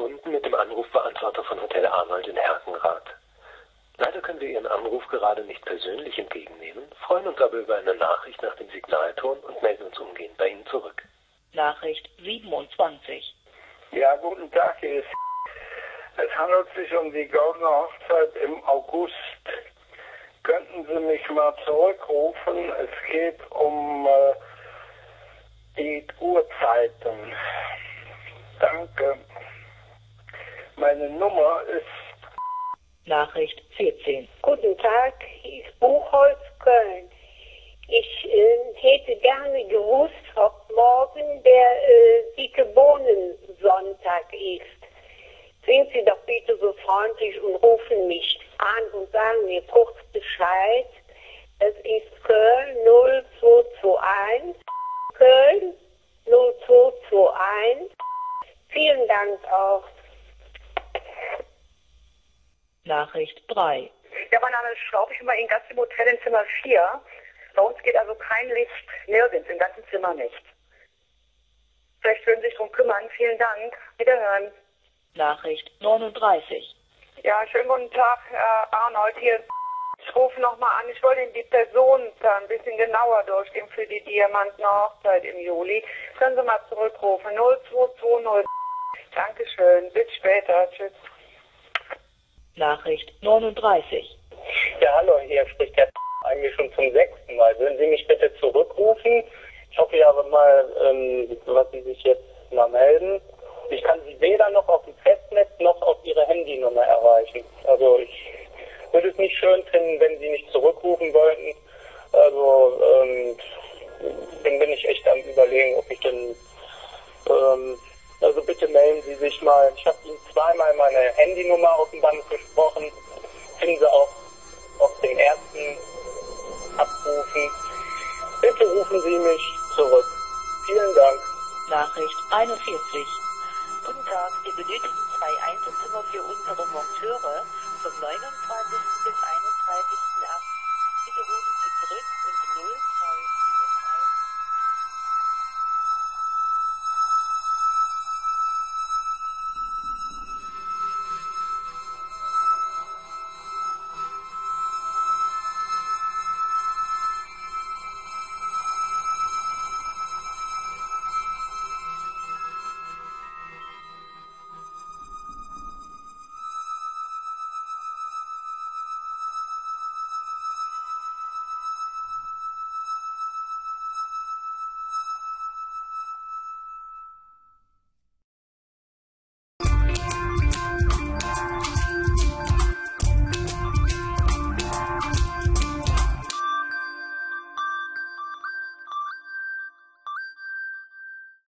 verbunden mit dem Anrufbeantworter von Hotel Arnold in Herkenrath. Leider können wir Ihren Anruf gerade nicht persönlich entgegennehmen, freuen uns aber über eine Nachricht nach dem Signalton und melden uns umgehend bei Ihnen zurück. Nachricht 27. Ja, guten Tag, hier ist. Es handelt sich um die goldene Hochzeit im August. Könnten Sie mich mal zurückrufen? Es geht um äh, die Uhrzeiten. Danke. Meine Nummer ist Nachricht 14. Guten Tag, ich Buchholz Köln. Ich äh, hätte gerne gewusst, ob morgen der äh, dicke Bohnen-Sonntag ist. Sind Sie doch bitte so freundlich und rufen mich an und sagen mir kurz Bescheid. Es ist Köln 0221. Köln 0221. Vielen Dank auch. Nachricht 3. Ja, mein Name ist Schlauch. Ich bin mal in Gast im Hotel in Zimmer 4. Bei uns geht also kein Licht nirgends, im ganzen Zimmer nicht. Vielleicht würden Sie sich darum kümmern. Vielen Dank. Wiederhören. Nachricht 39. Ja, schönen guten Tag, Herr Arnold. Hier ich rufe nochmal an. Ich wollte Ihnen die Person ein bisschen genauer durchgehen für die Diamanten-Hochzeit im Juli. Können Sie mal zurückrufen. 0220. Dankeschön. Bis später. Tschüss. Nachricht 39. Ja, hallo, hier spricht der eigentlich schon zum sechsten Mal. Würden Sie mich bitte zurückrufen? Ich hoffe ja mal, ähm, was Sie sich jetzt mal melden. Ich kann Sie weder noch auf dem Festnetz noch auf Ihre Handynummer erreichen. Also ich würde es nicht schön finden, wenn Sie nicht zurückrufen wollten. Also ähm, dann bin ich echt am überlegen, ob ich denn ähm, also bitte melden Sie sich mal. Ich habe Ihnen zweimal meine Handynummer auf dem Band gesprochen. Finden Sie auch auf den ersten abrufen. Bitte rufen Sie mich zurück. Vielen Dank. Nachricht 41. Guten Tag, wir benötigen zwei Einzelzimmer für unsere Monteure vom 29.